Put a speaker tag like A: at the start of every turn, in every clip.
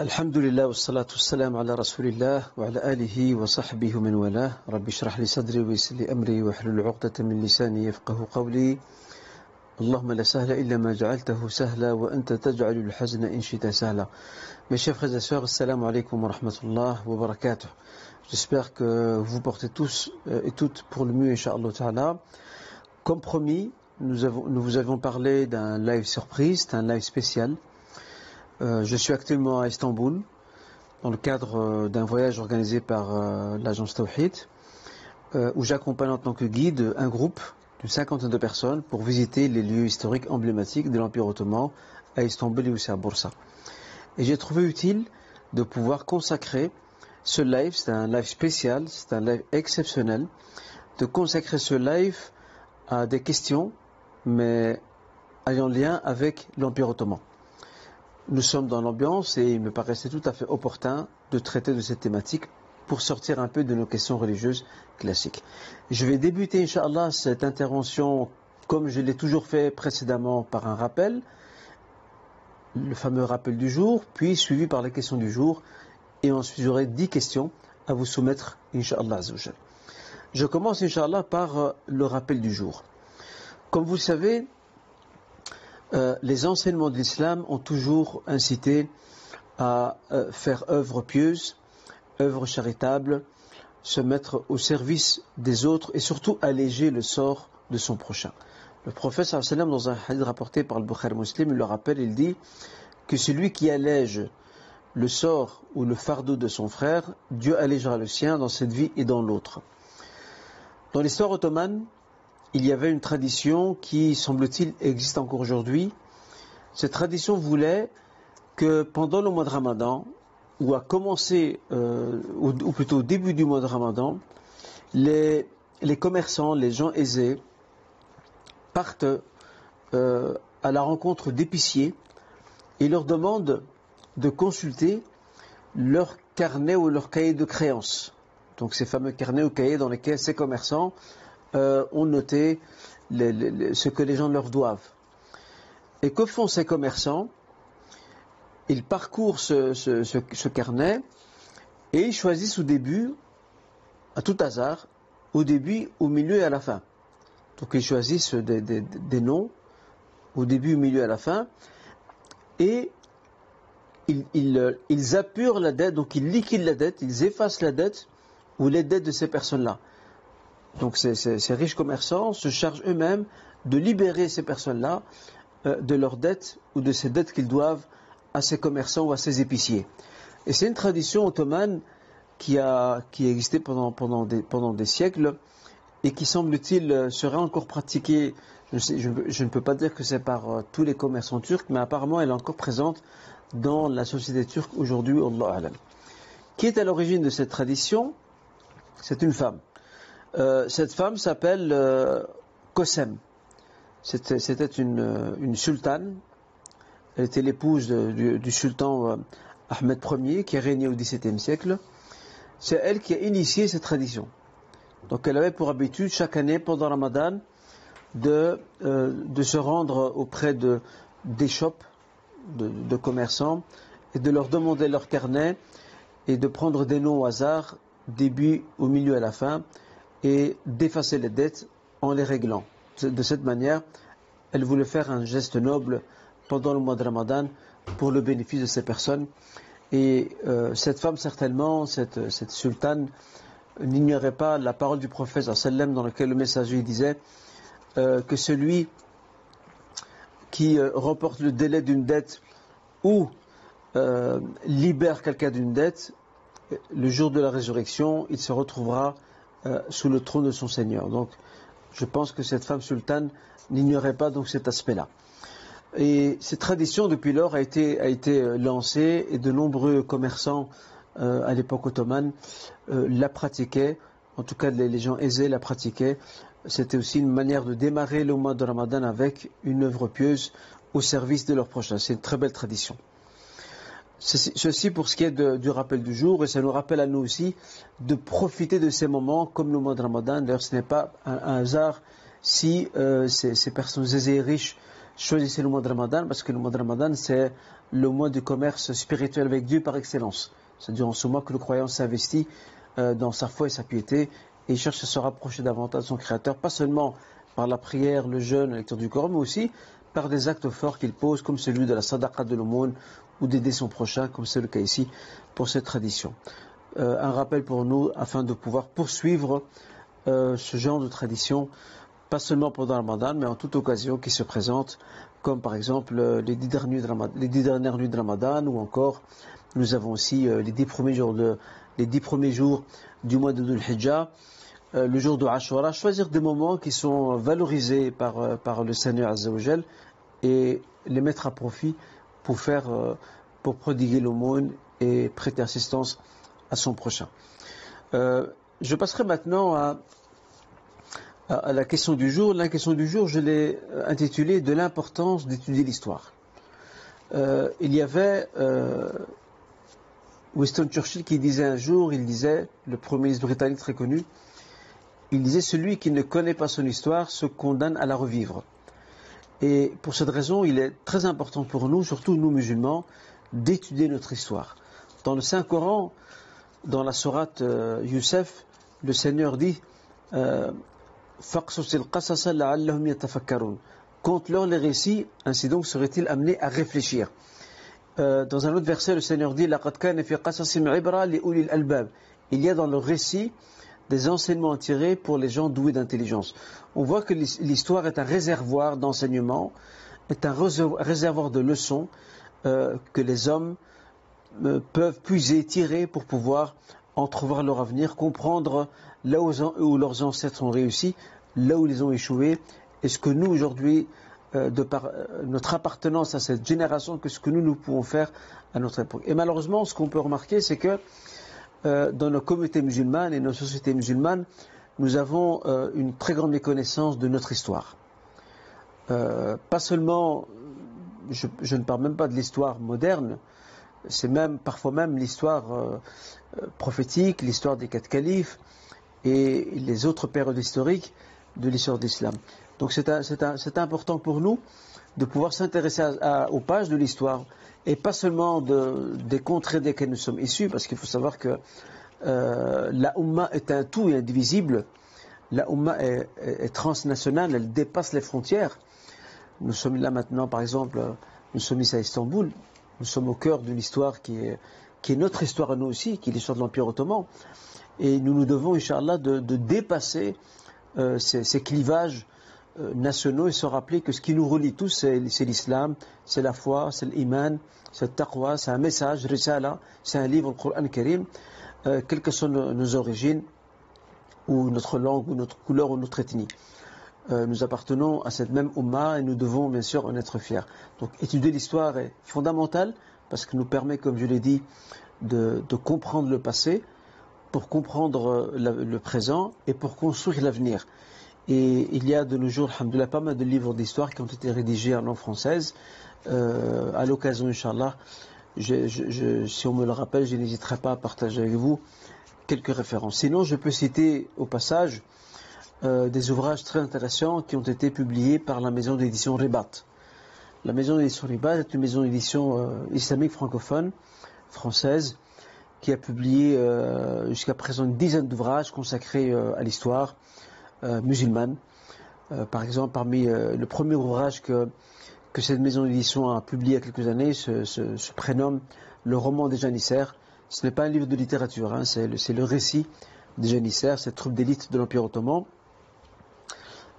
A: الحمد لله والصلاة والسلام على رسول الله وعلى آله وصحبه من والاه رب اشرح لي صدري ويسر لي أمري واحلل عقدة من لساني يفقه قولي اللهم لا سهل إلا ما جعلته سهلا وأنت تجعل الحزن إن شئت سهلا مشيف خزا سوغ السلام عليكم ورحمة الله وبركاته J'espère que vous portez tous et toutes pour le mieux, الله تعالى. Comme promis, nous, avons, nous vous avons parlé d'un live surprise, d'un live spécial. Je suis actuellement à Istanbul, dans le cadre euh, d'un voyage organisé par euh, l'agence Tawhid, euh, où j'accompagne en tant que guide un groupe d'une cinquantaine de personnes pour visiter les lieux historiques emblématiques de l'Empire ottoman à Istanbul et aussi à Bursa. Et j'ai trouvé utile de pouvoir consacrer ce live, c'est un live spécial, c'est un live exceptionnel, de consacrer ce live à des questions, mais ayant lien avec l'Empire ottoman. Nous sommes dans l'ambiance et il me paraissait tout à fait opportun de traiter de cette thématique pour sortir un peu de nos questions religieuses classiques. Je vais débuter, Inch'Allah, cette intervention comme je l'ai toujours fait précédemment par un rappel, le fameux rappel du jour, puis suivi par les questions du jour, et ensuite j'aurai dix questions à vous soumettre, Inch'Allah Je commence, Inch'Allah, par le rappel du jour. Comme vous le savez, euh, les enseignements de l'islam ont toujours incité à euh, faire œuvre pieuse, œuvre charitable, se mettre au service des autres et surtout alléger le sort de son prochain. Le prophète dans un hadith rapporté par le Bukhari Muslim, il le rappelle, il dit que celui qui allège le sort ou le fardeau de son frère, Dieu allégera le sien dans cette vie et dans l'autre. Dans l'histoire ottomane, il y avait une tradition qui, semble-t-il, existe encore aujourd'hui. Cette tradition voulait que pendant le mois de Ramadan, ou à commencer, euh, ou, plutôt au début du mois de Ramadan, les, commerçants, les gens aisés, partent euh, à la rencontre d'épiciers et leur demandent de consulter leur carnet ou leur cahier de créances. Donc ces fameux carnets ou cahiers dans lesquels ces commerçants euh, ont noté ce que les gens leur doivent. Et que font ces commerçants? Ils parcourent ce, carnet et ils choisissent au début, à tout hasard, au début, au milieu et à la fin. Donc ils choisissent des, noms au début, au milieu et à la fin. Et ils, ils, ils, apurent la dette, donc ils liquident la dette, ils effacent la dette ou les dettes de ces personnes-là. Donc ces, riches commerçants se chargent eux-mêmes de libérer ces personnes-là euh, de leurs dettes ou de ces dettes qu'ils doivent à ces commerçants ou à ces épiciers. Et c'est une tradition ottomane qui a, qui existé pendant, pendant, des, pendant des siècles et qui semble-t-il serait encore pratiquée. Je, ne peux pas dire que c'est par euh, tous les commerçants turcs, mais apparemment elle est encore présente dans la société turque aujourd'hui. Allah Qui est à l'origine de cette tradition? C'est une femme. Euh, cette femme s'appelle euh, Kosem. C'était une, une, sultane. Elle était l'épouse du, sultan euh, Ahmed Ier qui a régné au XVIIe siècle. C'est elle qui a initié cette tradition. Donc elle avait pour habitude chaque année pendant Ramadan de, de se rendre auprès de, des shops de, de, commerçants et de leur demander leur carnet et de prendre des noms au hasard, début, au milieu, à la fin, et d'effacer les dettes en les réglant. De cette manière, elle voulait faire un geste noble pendant le mois de Ramadan pour le bénéfice de ces personnes. Et euh, cette femme, certainement, cette, sultane, n'ignorait pas la parole du prophète sallam dans lequel le messager disait euh, que celui qui euh, remporte le délai d'une dette ou libère quelqu'un d'une dette, le jour de la résurrection, il se retrouvera euh, sous le trône de son Seigneur. Donc, je pense que cette femme sultane n'ignorait pas donc cet aspect-là. Et cette tradition, depuis lors, a été, a été euh, lancée et de nombreux commerçants euh, à l'époque ottomane la pratiquaient. En tout cas, les, gens aisés la pratiquaient. C'était aussi une manière de démarrer le mois de Ramadan avec une œuvre pieuse au service de leurs prochains. C'est une très belle tradition. Ceci pour ce qui est du rappel du jour, et ça nous rappelle à nous aussi de profiter de ces moments comme le mois de Ramadan. D'ailleurs, ce n'est pas un, hasard si euh, ces, personnes aisées et riches choisissez le mois de Ramadan parce que le mois de Ramadan, c'est le mois du commerce spirituel avec Dieu par excellence. C'est durant ce mois que le croyant s'investit euh, dans sa foi et sa piété et cherche à se rapprocher davantage de son Créateur, pas seulement par la prière, le jeûne, la lecture du Coran, mais aussi par des actes forts qu'il pose, comme celui de la sadaqa de l'aumône ou d'aider son prochain, comme c'est le cas ici pour cette tradition. Euh, un rappel pour nous afin de pouvoir poursuivre euh, ce genre de tradition, pas seulement pendant le Ramadan, mais en toute occasion qui se présente, comme par exemple euh, les, dix dernières nuits de Ramadan, ou encore nous avons aussi les dix premiers jours du mois de Dhul Hijjah, le jour de Ashura, choisir des moments qui sont valorisés par, par le Seigneur Azzawajal et les mettre à profit pour faire, pour prodiguer l'aumône et prêter assistance à son prochain. Euh, je passerai maintenant à, la question du jour. La question du jour, je l'ai intitulée de l'importance d'étudier l'histoire. Euh, il y avait euh, Winston Churchill qui disait un jour, il disait, le premier ministre britannique très connu, il disait celui qui ne connaît pas son histoire se condamne à la revivre. Et pour cette raison, il est très important pour nous, surtout nous musulmans, d'étudier notre histoire. Dans le Saint-Coran, dans la sourate euh, Youssef, le Seigneur dit euh, Compte-leur les récits, ainsi donc serait-il amené à réfléchir. Euh, dans un autre verset, le Seigneur dit Il y a dans le récit des enseignements tirés pour les gens doués d'intelligence. On voit que l'histoire est un réservoir d'enseignements, est un réservoir de leçons que les hommes peuvent puiser, tirer pour pouvoir entrevoir leur avenir, comprendre là où, leurs ancêtres ont réussi, là où ils ont échoué, et ce que nous aujourd'hui, euh, de par euh, notre appartenance à cette génération, que ce que nous, nous pouvons faire à notre époque. Et malheureusement, ce qu'on peut remarquer, c'est que euh, dans nos communautés musulmanes et nos sociétés musulmanes, nous avons une très grande méconnaissance de notre histoire. pas seulement, je, ne parle même pas de l'histoire moderne, c'est même parfois même l'histoire euh, euh, prophétique, l'histoire des quatre califes et les autres périodes historiques de l'histoire d'islam. Donc c'est important pour nous de pouvoir s'intéresser aux pages de l'histoire et pas seulement des contrées desquelles nous sommes issus, parce qu'il faut savoir que euh, la Ummah est un tout et indivisible. La Ummah est, transnationale, elle dépasse les frontières. Nous sommes là maintenant, par exemple, nous sommes ici à Istanbul, nous sommes au cœur d'une histoire qui est, notre histoire à nous aussi, qui est l'histoire de l'Empire ottoman. Et nous nous devons, Inch'Allah, de, de dépasser euh, ces, clivages nationaux et se rappeler que ce qui nous relie tous, c'est l'islam, c'est la foi, c'est l'iman, c'est le taqwa, c'est un message, risala, c'est un livre, le Coran Karim, euh, quelles que soient nos, origines, ou notre langue, ou notre couleur, ou notre ethnie. Euh, nous appartenons à cette même Ummah et nous devons bien sûr en être fiers. Donc étudier l'histoire est fondamental parce que nous permet, comme je l'ai dit, de, comprendre le passé pour comprendre euh, le présent et pour construire l'avenir. Et il y a de nos jours, alhamdoulilah, pas mal de livres d'histoire qui ont été rédigés en langue française. Euh, à l'occasion, Inch'Allah, si on me le rappelle, je n'hésiterai pas à partager avec vous quelques références. Sinon, je peux citer au passage euh, des ouvrages très intéressants qui ont été publiés par la maison d'édition Ribat. La maison d'édition Ribat est une maison d'édition euh, islamique francophone, française, qui a publié euh, jusqu'à présent une dizaine d'ouvrages consacrés à l'histoire musulmane. par exemple, parmi le premier ouvrage que, que cette maison d'édition a publié il y a quelques années se, prénomme Le roman des janissaires. Ce n'est pas un livre de littérature, hein, c'est le, récit des janissaires, cette troupe d'élite de l'Empire ottoman.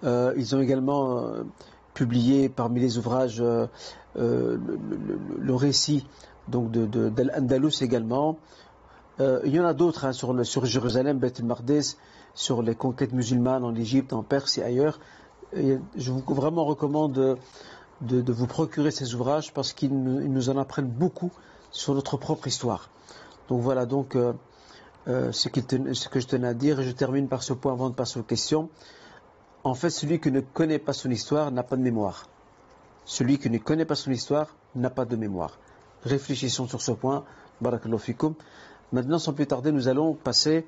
A: Euh, ils ont également euh, publié parmi les ouvrages euh, le, récit donc de, d'Al-Andalus également. il y en a d'autres hein, sur, Jérusalem, Beth sur les conquêtes musulmanes en Égypte, en Perse et ailleurs. je vous vraiment recommande de, vous procurer ces ouvrages parce qu'ils nous, en apprennent beaucoup sur notre propre histoire. Donc voilà donc ce, ce, que je tenais à dire et je termine par ce point avant de passer aux questions. En fait, celui qui ne connaît pas son histoire n'a pas de mémoire. Celui qui ne connaît pas son histoire n'a pas de mémoire. Réfléchissons sur ce point. Maintenant, sans plus tarder, nous allons passer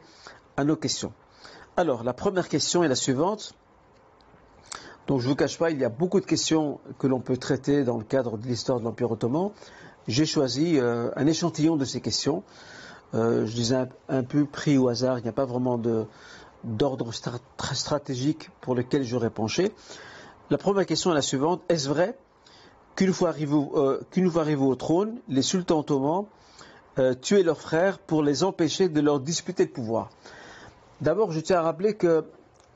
A: à nos questions. Alors, la première question est la suivante. Donc je ne vous cache pas, il y a beaucoup de questions que l'on peut traiter dans le cadre de l'histoire de l'Empire ottoman. J'ai choisi euh, un échantillon de ces questions. Euh, je disais un, peu pris au hasard, il n'y a pas vraiment d'ordre stratégique pour lequel j'aurais penché. La première question est la suivante. Est-ce vrai qu'une fois, arrivés, au trône, les sultans ottomans tuaient leurs frères pour les empêcher de leur disputer le pouvoir? D'abord, je tiens à rappeler que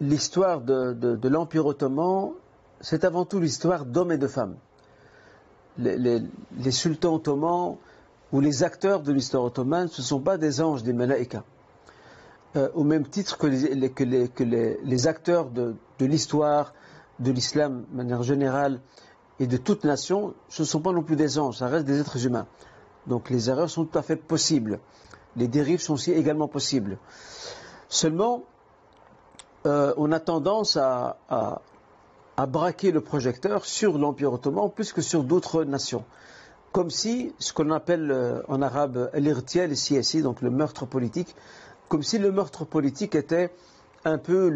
A: l'histoire de, l'Empire ottoman, c'est avant tout l'histoire d'hommes et de femmes. Les, sultans ottomans ou les acteurs de l'histoire ottomane, ce ne sont pas des anges, des malaïkas. Euh, au même titre que les, acteurs de, l'histoire, de l'islam de manière générale et de toute nation, ce ne sont pas non plus des anges, ça reste des êtres humains. Donc les erreurs sont tout à fait possibles. Les dérives sont aussi également possibles. Seulement, euh, on a tendance à, braquer le projecteur sur l'Empire ottoman plus que sur d'autres nations. Comme si ce qu'on appelle euh, en arabe l'irtiel et donc le meurtre politique, comme si le meurtre politique était un peu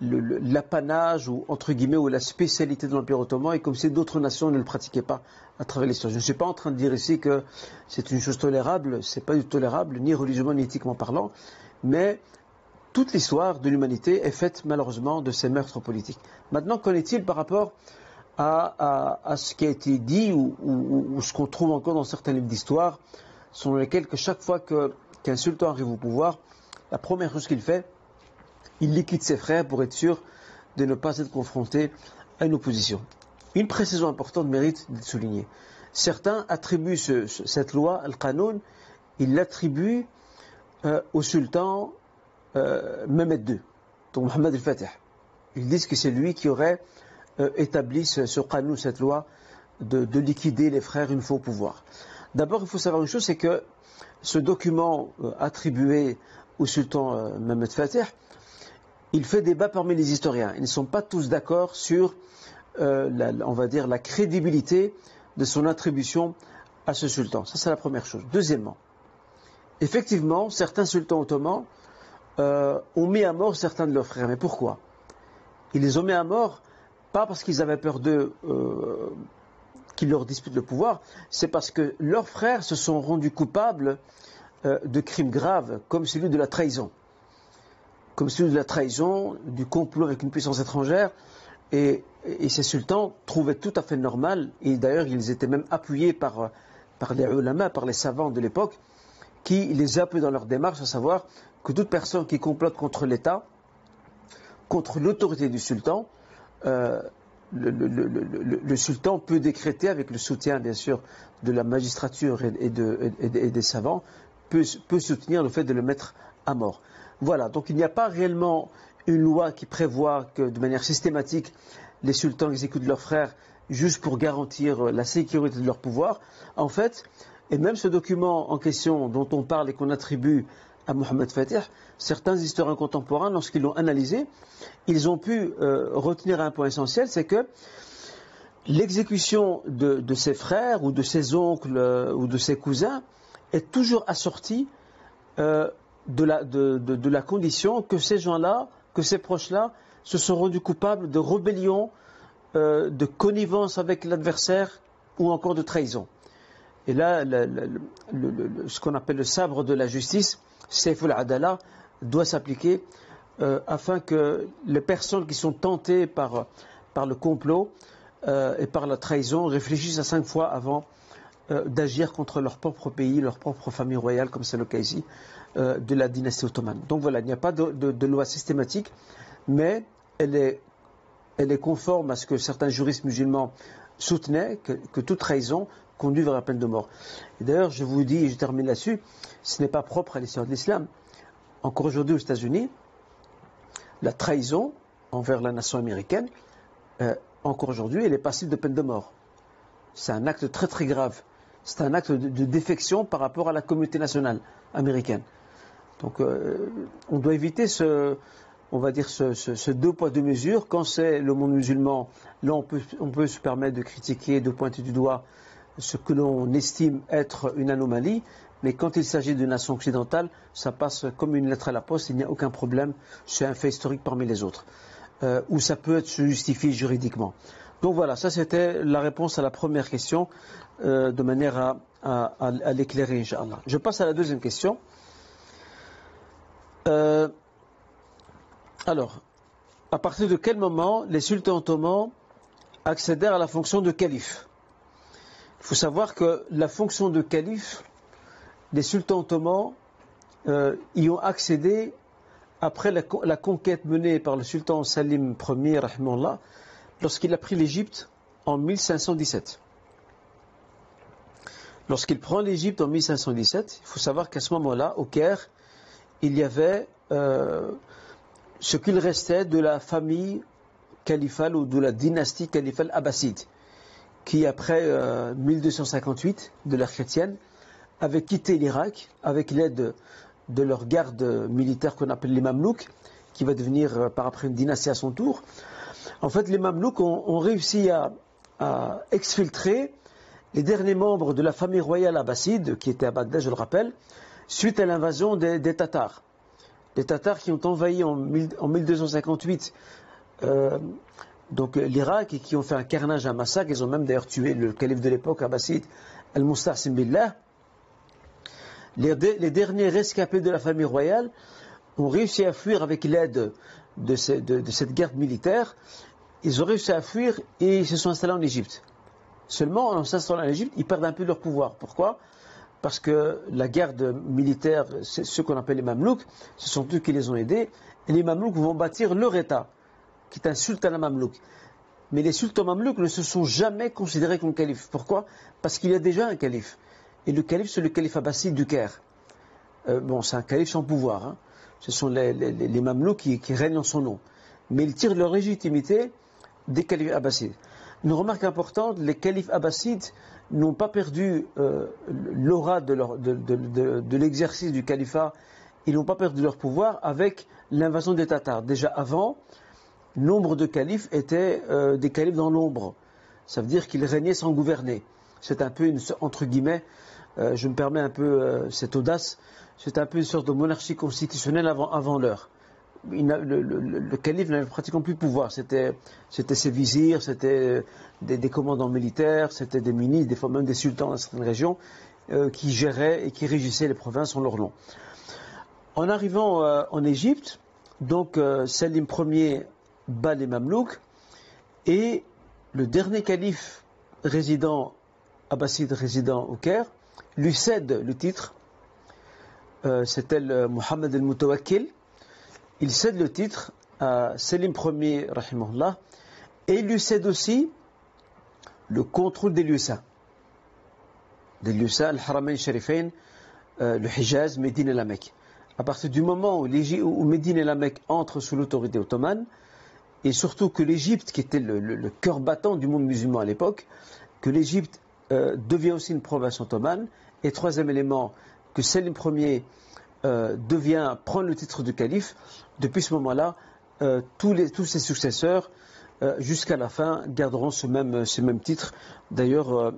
A: l'apanage ou entre guillemets ou la spécialité de l'Empire ottoman et comme si d'autres nations ne le pratiquaient pas à travers l'histoire. Je ne suis pas en train de dire ici que c'est une chose tolérable, c'est pas du tolérable, ni religieusement ni éthiquement parlant, mais toute l'histoire de l'humanité est faite malheureusement de ces meurtres politiques. Maintenant, qu'en est-il par rapport à, ce qui a été dit ou, ce qu'on trouve encore dans certains livres d'histoire, selon lesquels que chaque fois qu'un sultan arrive au pouvoir, la première chose qu'il fait, il liquide ses frères pour être sûr de ne pas être confronté à une opposition. Une précision importante mérite d'être soulignée. Certains attribuent cette loi, Al-Qanoun, ils l'attribuent euh, au sultan euh, Mehmed II, donc Mohamed al-Fatih. Ils disent que c'est lui qui aurait euh, établi ce, ce cette loi de, liquider les frères une fois au pouvoir. D'abord, il faut savoir une chose, c'est que ce document attribué au sultan Mehmed Fatih, il fait débat parmi les historiens. Ils ne sont pas tous d'accord sur, on va dire, la crédibilité de son attribution à ce sultan. Ça, c'est la première chose. Deuxièmement, effectivement, certains sultans ottomans euh, ont mis à mort certains de leurs frères. Mais pourquoi? Ils les ont mis à mort pas parce qu'ils avaient peur d'eux, euh, qu'ils leur disputent le pouvoir, c'est parce que leurs frères se sont rendus coupables euh, de crimes graves, comme celui de la trahison. Comme celui de la trahison, du complot avec une puissance étrangère. Et, ces sultans trouvaient tout à fait normal, et d'ailleurs ils étaient même appuyés par, par les ulama, par les savants de l'époque, qui les appuient dans leur démarche, à savoir que toute personne qui complote contre l'État, contre l'autorité du sultan, euh, le, sultan peut décréter, avec le soutien bien sûr de la magistrature et, des savants, peut, soutenir le fait de le mettre à mort. Voilà, donc il n'y a pas réellement une loi qui prévoit que de manière systématique les sultans exécutent leurs frères juste pour garantir la sécurité de leur pouvoir. En fait, et même ce document en question dont on parle et qu'on attribue à Mohamed Fatih, certains historiens contemporains, lorsqu'ils l'ont analysé, ils ont pu euh, retenir un point essentiel, c'est que l'exécution de, ses frères ou de ses oncles euh, ou de ses cousins est toujours assortie euh, de, la, de, la, condition que ces gens-là, que ces proches-là, se sont rendus coupables de rébellion, de connivence avec l'adversaire ou encore de trahison. Et là, ce qu'on appelle le sabre de la justice, Seiful Adala, doit s'appliquer euh, afin que les personnes qui sont tentées par, par le complot euh, et par la trahison réfléchissent à cinq fois avant euh, d'agir contre leur propre pays, leur propre famille royale, comme c'est le cas ici, de la dynastie ottomane. Donc voilà, il n'y a pas de, loi systématique, mais elle est, elle est conforme à ce que certains juristes musulmans soutenaient, que, que toute trahison conduit vers la peine de mort. Et d'ailleurs, je vous dis, et je termine là-dessus, ce n'est pas propre à l'histoire de l'islam. Encore aujourd'hui aux États-Unis, la trahison envers la nation américaine, euh, encore aujourd'hui, elle est passible de peine de mort. C'est un acte très très grave. C'est un acte de, défection par rapport à la communauté nationale américaine. Donc, euh, on doit éviter ce, on va dire ce, deux poids deux mesures. Quand c'est le monde musulman, là on peut, on peut se permettre de critiquer, de pointer du doigt ce que l'on estime être une anomalie, mais quand il s'agit d'une nation occidentale, ça passe comme une lettre à la poste, il n'y a aucun problème, c'est un fait historique parmi les autres. euh, où ça peut être justifié juridiquement. Donc voilà, ça c'était la réponse à la première question, euh, de manière à, à, l'éclairer, Inch'Allah. Je passe à la deuxième question. Euh, alors, à partir de quel moment les sultans ottomans accédèrent à la fonction de calife? Il faut savoir que la fonction de calife, les sultans ottomans euh, y ont accédé après la, conquête menée par le sultan Salim Ier, lorsqu'il a pris l'Égypte en 1517. Lorsqu'il prend l'Égypte en 1517, il faut savoir qu'à ce moment-là, au Caire, il y avait euh, ce qu'il restait de la famille califale ou de la dynastie califale abbasside, qui après 1258 euh, de l'ère chrétienne avait quitté l'Irak avec l'aide de leur garde militaire qu'on appelle les Mamelouks, qui va devenir euh, par après une dynastie à son tour. En fait, les Mamelouks ont, réussi à, exfiltrer les derniers membres de la famille royale abbasside, qui était à Bagdad, je le rappelle, suite à l'invasion des, Tatars. Les Tatars qui ont envahi en, 1258 euh, donc l'Irak et qui ont fait un carnage, un massacre. Ils ont même d'ailleurs tué le calife de l'époque abbasside, Al-Musta'sim Billah. Les, derniers rescapés de la famille royale ont réussi à fuir avec l'aide de, cette guerre militaire. Ils ont réussi à fuir et ils se sont installés en Égypte. Seulement, en s'installant en Égypte, ils perdent un peu leur pouvoir. Pourquoi? Parce que la garde militaire, ceux qu'on appelle les Mamelouks, ce sont eux qui les ont aidés. Et les Mamelouks vont bâtir leur État, qui est un sultan Mamelouk. Mais les sultans Mamelouks ne se sont jamais considérés comme calife. Pourquoi? Parce qu'il y a déjà un calife. Et le calife, c'est le calife abbasside du Caire. Euh, bon, c'est un calife sans pouvoir. Hein. Ce sont les, Mamelouks qui, règnent en son nom. Mais ils tirent leur légitimité des califes abbassides. Une remarque importante, les califes abbassides n'ont pas perdu euh, l'aura de l'exercice du califat, ils n'ont pas perdu leur pouvoir avec l'invasion des Tatars. Déjà avant, nombre de califes étaient euh, des califes dans l'ombre. Ça veut dire qu'ils régnaient sans gouverner. C'est un peu une, entre guillemets, euh, je me permets un peu euh, cette audace, c'est un peu une sorte de monarchie constitutionnelle avant, l'heure. Le, calife n'avait pratiquement plus de pouvoir. C'était, ses vizirs, c'était des, commandants militaires, c'était des ministres, des fois même des sultans dans certaines régions, qui géraient et qui régissaient les provinces en leur nom. En arrivant en Égypte, donc Salim Ier bat les Mamelouks et le dernier calife résident, abbasside résident au Caire, lui cède le titre, euh, c'était Mohammed el-Mutawakkil, il cède le titre à Selim Ier, rahimahullah, et il lui cède aussi le contrôle des lieux saints. Des lieux saints, al-Haramain Sharifain, euh, le Hijaz, Médine et la Mecque. À partir du moment où, où Médine et la Mecque entrent sous l'autorité ottomane, et surtout que l'Égypte, qui était le, cœur battant du monde musulman à l'époque, que l'Égypte euh, devient aussi une province ottomane. Et troisième élément, que Selim Ier euh, devient, prend le titre de calife. Depuis ce moment-là, euh, tous, tous, ses successeurs, jusqu'à la fin, garderont ce même, ce même titre. D'ailleurs,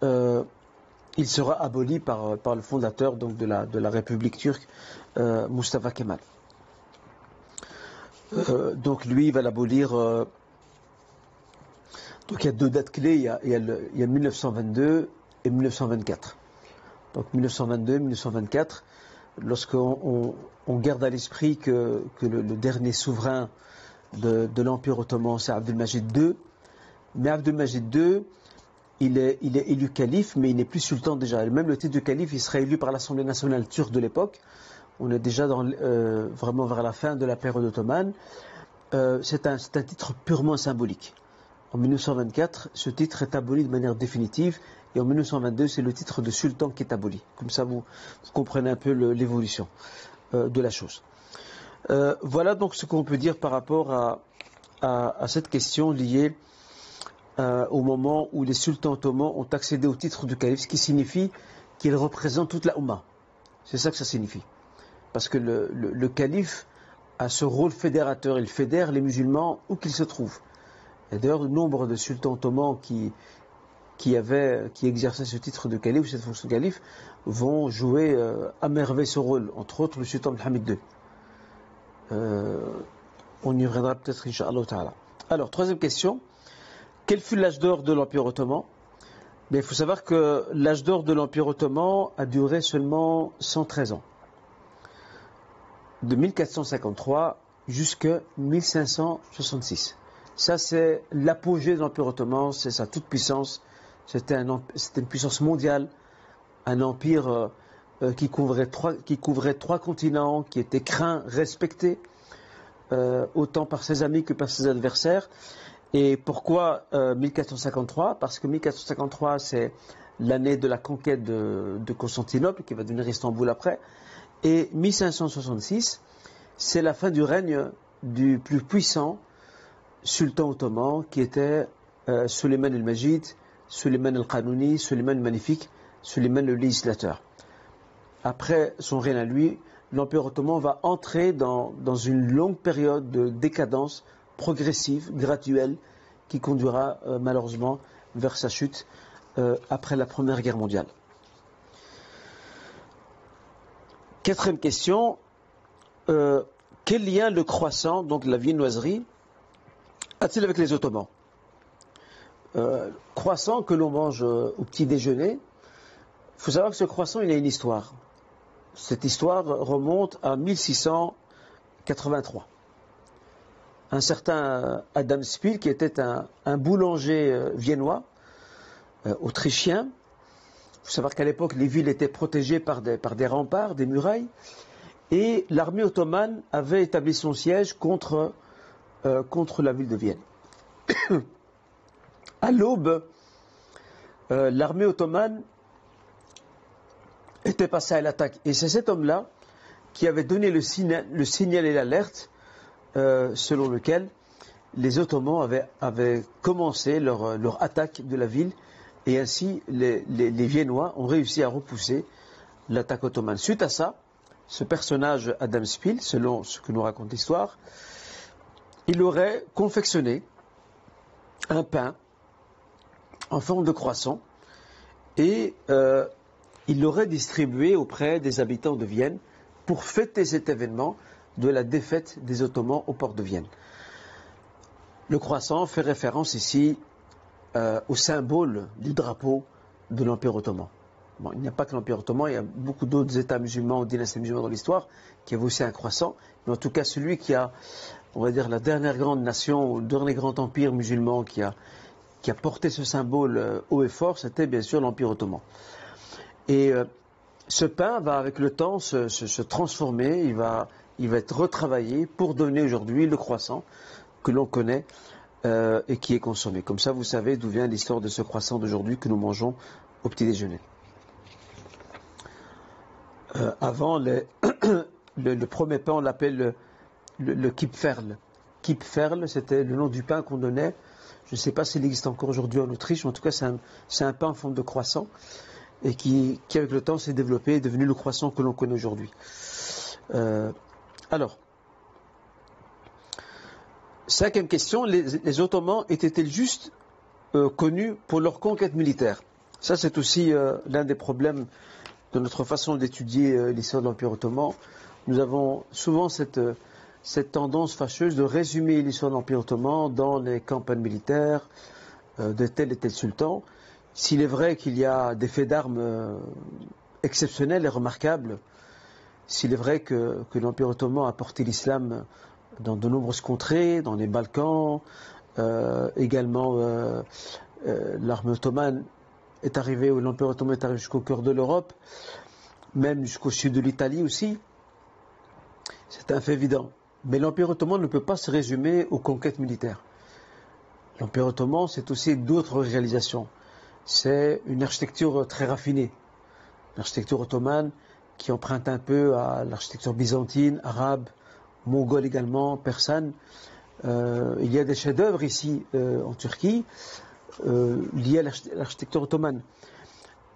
A: il sera aboli par, par, le fondateur donc, de, la, de la République turque, Mustafa Kemal. Donc lui, il va l'abolir donc il y a deux dates clés, il y a, il 1922 et 1924. Donc 1922 1924, lorsqu'on on, garde à l'esprit que, le, dernier souverain de, l'Empire ottoman, c'est Abdelmajid II, mais Abdelmajid II, il est, il est, élu calife, mais il n'est plus sultan déjà. même le titre de calife, il sera élu par l'Assemblée nationale turque de l'époque. On est déjà euh, vraiment vers la fin de la période ottomane. Euh, c'est un, titre purement symbolique. En 1924, ce titre est aboli de manière définitive et en 1922, c'est le titre de sultan qui est aboli. Comme ça, vous, comprenez un peu l'évolution euh, de la chose. Voilà donc ce qu'on peut dire par rapport à, cette question liée au moment où les sultans ottomans ont accédé au titre de calife, ce qui signifie qu'ils représentent toute la Oumma. C'est ça que ça signifie. Parce que le calife a ce rôle fédérateur, il fédère les musulmans où qu'ils se trouvent. Et d'ailleurs, le nombre de sultans ottomans qui, exerçaient ce titre de calife, cette fonction de calife, vont jouer euh, à merveille ce rôle, entre autres le sultan Mohamed II. Euh, on y reviendra peut-être, Inch'Allah ta'ala. Alors, troisième question. Quel fut l'âge d'or de l'Empire ottoman? Mais Il faut savoir que l'âge d'or de l'Empire ottoman a duré seulement 113 ans. De 1453 jusqu'à 1566. Ça, c'est l'apogée de l'Empire ottoman, c'est sa toute puissance. C'était une puissance mondiale, un empire euh, euh, qui, couvrait trois, continents, qui était craint, respecté, euh, autant par ses amis que par ses adversaires. Et pourquoi 1453 Parce que 1453, c'est l'année de la conquête de, Constantinople, qui va devenir Istanbul après. Et 1566, c'est la fin du règne du plus puissant sultan ottoman qui était euh, Suleiman el-Majid, Suleiman el-Qanouni, Suleiman le Magnifique, Suleiman le législateur. Après son règne à lui, l'Empire ottoman va entrer dans, une longue période de décadence progressive, graduelle, qui conduira euh, malheureusement vers sa chute euh, après la Première Guerre mondiale. Quatrième question, quel lien le croissant, donc la viennoiserie, a-t-il avec les Ottomans? Euh, Croissant que l'on mange euh, au petit déjeuner, il faut savoir que ce croissant, il a une histoire. Cette histoire remonte à 1683. Un certain Adam Spiel, qui était un, boulanger euh, viennois, autrichien, il faut savoir qu'à l'époque, les villes étaient protégées par des, par des remparts, des murailles, et l'armée ottomane avait établi son siège contre euh, contre la ville de Vienne. à l'aube, euh, l'armée ottomane était passée à l'attaque. Et c'est cet homme-là qui avait donné le, signal, le signal et l'alerte euh, selon lequel les Ottomans avaient, commencé leur, leur, attaque de la ville et ainsi les, Viennois ont réussi à repousser l'attaque ottomane. Suite à ça, ce personnage Adam Spiel, selon ce que nous raconte l'histoire, il aurait confectionné un pain en forme de croissant et euh, il l'aurait distribué auprès des habitants de Vienne pour fêter cet événement de la défaite des Ottomans au port de Vienne. Le croissant fait référence ici euh, au symbole du drapeau de l'Empire ottoman. Bon, il n'y a pas que l'Empire ottoman, il y a beaucoup d'autres États musulmans ou dynasties musulmanes dans l'histoire qui avaient aussi un croissant, mais en tout cas celui qui a on va dire, la dernière grande nation, le dernier grand empire musulman qui a, qui a porté ce symbole euh, haut et fort, c'était bien sûr l'Empire ottoman. Et euh, ce pain va avec le temps se, transformer, il va, il va être retravaillé pour donner aujourd'hui le croissant que l'on connaît euh, et qui est consommé. Comme ça, vous savez d'où vient l'histoire de ce croissant d'aujourd'hui que nous mangeons au petit déjeuner. avant, le, premier pain, on l'appelle le, le kipferl. Kipferl, c'était le nom du pain qu'on donnait. Je ne sais pas s'il existe encore aujourd'hui en Autriche, mais en tout cas, c'est un, pain en forme de croissant et qui, avec le temps, s'est développé et est devenu le croissant que l'on connaît aujourd'hui. Euh, alors, cinquième question, les, Ottomans étaient-ils juste euh, connus pour leur conquête militaire? Ça, c'est aussi euh, l'un des problèmes de notre façon d'étudier l'histoire de l'Empire ottoman. Nous avons souvent cette tendance fâcheuse de résumer l'histoire de l'Empire ottoman dans les campagnes militaires euh, de tel et tel sultan. S'il est vrai qu'il y a des faits d'armes euh, exceptionnels et remarquables, s'il est vrai que, l'Empire ottoman a porté l'islam dans de nombreuses contrées, dans les Balkans, euh, également l'armée ottomane est arrivée, ou l'Empire ottoman est arrivé jusqu'au cœur de l'Europe, même jusqu'au sud de l'Italie aussi. C'est un fait évident. Mais l'Empire ottoman ne peut pas se résumer aux conquêtes militaires. L'Empire ottoman, c'est aussi d'autres réalisations. C'est une architecture très raffinée. L'architecture ottomane qui emprunte un peu à l'architecture byzantine, arabe, mongole également, persane. Euh, il y a des chefs-d'œuvre ici euh, en Turquie euh, liés à l'architecture ottomane.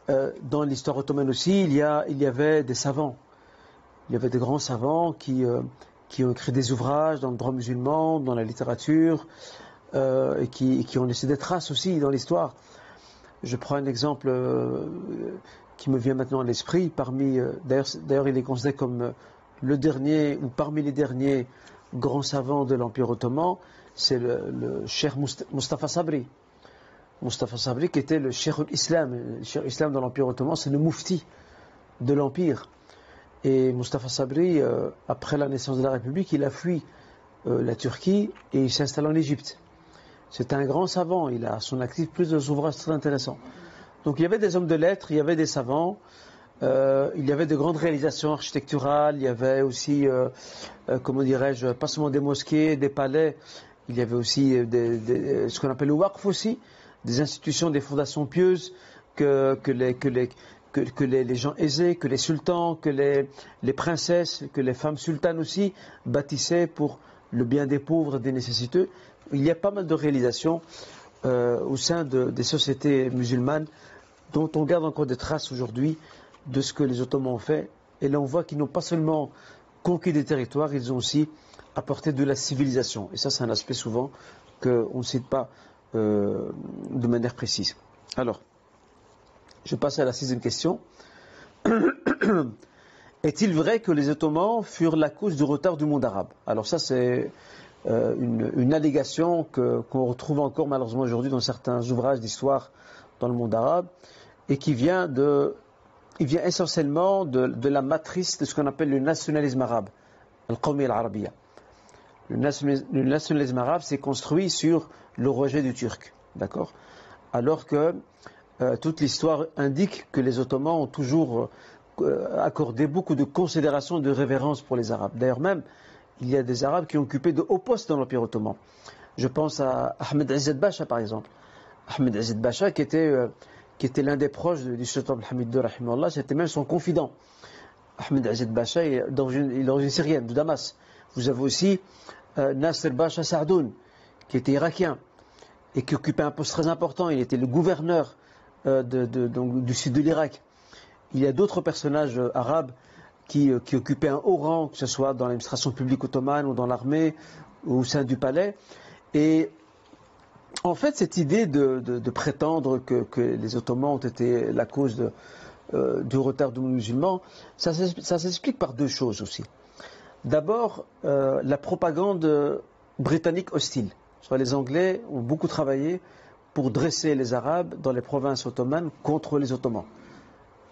A: dans l'histoire ottomane aussi, il y, a, il y avait des savants. Il y avait des grands savants qui, qui ont écrit des ouvrages dans le droit musulman, dans la littérature, et, qui, ont laissé des traces aussi dans l'histoire. Je prends un exemple qui me vient maintenant à l'esprit. Parmi, d'ailleurs, il est considéré comme le dernier ou parmi les derniers grand savant de l'Empire ottoman, c'est le, le Cheikh Mustafa Sabri. Mustafa Sabri qui était le Cheikh islam. Le Cheikh islam dans l'Empire ottoman, c'est le mufti de l'Empire. Et Mustafa Sabri, euh, après la naissance de la République, il a fui euh, la Turquie et il s'installe en Égypte. C'est un grand savant, il a son actif plusieurs ouvrages très intéressants. Donc il y avait des hommes de lettres, il y avait des savants, euh, il y avait de grandes réalisations architecturales, il y avait aussi, comment dirais-je, pas seulement des mosquées, des palais, il y avait aussi ce qu'on appelle le waqf aussi, des institutions, des fondations pieuses que, les, gens aisés, que les sultans, que les, princesses, que les femmes sultanes aussi bâtissaient pour le bien des pauvres, des nécessiteux. Il y a pas mal de réalisations euh, au sein des sociétés musulmanes dont on garde encore des traces aujourd'hui de ce que les Ottomans ont fait. Et là, on voit qu'ils n'ont pas seulement conquis des territoires, ils ont aussi apporté de la civilisation. Et ça, c'est un aspect souvent qu'on ne cite pas euh, de manière précise. Alors, je passe à la sixième question. Est-il vrai que les Ottomans furent la cause du retard du monde arabe? Alors ça, c'est euh, une, allégation qu'on retrouve encore malheureusement aujourd'hui dans certains ouvrages d'histoire dans le monde arabe et qui vient de, il vient essentiellement de, la matrice de ce qu'on appelle le nationalisme arabe, al-Qawmi al-Arabiya. Le nationalisme, arabe s'est construit sur le rejet du turc, d'accord? Alors que euh, toute l'histoire indique que les Ottomans ont toujours euh, accordé beaucoup de considération, de révérence pour les Arabes. D'ailleurs même, il y a des Arabes qui ont occupé de hauts postes dans l'Empire ottoman. Je pense à Ahmed Azzed Basha par exemple. Ahmed Azzed Basha qui était, euh, qui était l'un des proches du sultan Hamid II, c'était même son confident. Ahmed Azzed Basha est d'origine syrienne, de Damas. Vous avez aussi Nasser Basha Sa'doun, qui était irakien et qui occupait un poste très important. Il était le gouverneur euh, du sud de l'Irak. Il y a d'autres personnages euh, arabes euh, qui, occupaient un haut rang, que ce soit dans l'administration publique ottomane ou dans l'armée ou au sein du palais. Et en fait, cette idée de, prétendre que, les Ottomans ont été la cause du retard du monde musulman, ça, s'explique par deux choses aussi. D'abord, la propagande britannique hostile. Les Anglais ont beaucoup travaillé pour dresser les Arabes dans les provinces ottomanes contre les Ottomans,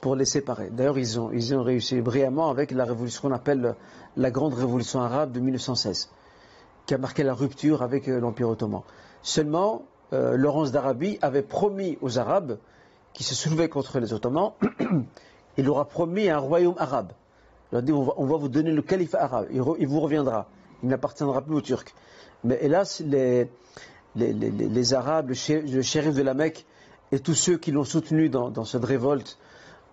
A: pour les séparer. D'ailleurs, ils ont, ils ont réussi brillamment avec la révolution qu'on appelle la grande révolution arabe de 1916, qui a marqué la rupture avec euh, l'Empire ottoman. Seulement, euh, Laurence d'Arabie avait promis aux Arabes qui se soulevaient contre les Ottomans, il leur a promis un royaume arabe. Il leur dit on va, vous donner le califat arabe, il, vous reviendra, il n'appartiendra plus aux Turcs. Mais hélas, les, Arabes, le, shérif de la Mecque et tous ceux qui l'ont soutenu dans, cette révolte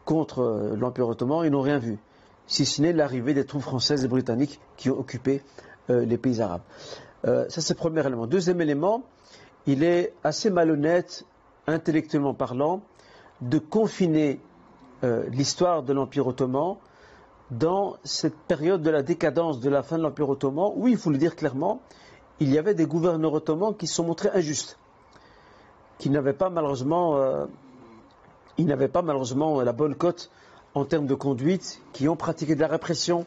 A: contre euh, l'Empire ottoman, ils n'ont rien vu, si ce n'est l'arrivée des troupes françaises et britanniques qui ont occupé euh, les pays arabes. Ça, c'est le premier élément. Deuxième élément, il est assez malhonnête, intellectuellement parlant, de confiner l'histoire de l'Empire ottoman dans cette période de la décadence de la fin de l'Empire ottoman, où il faut le dire clairement, il y avait des gouverneurs ottomans qui se sont montrés injustes, qui n'avaient pas malheureusement, euh, ils n'avaient pas malheureusement la bonne cote en termes de conduite, qui ont pratiqué de la répression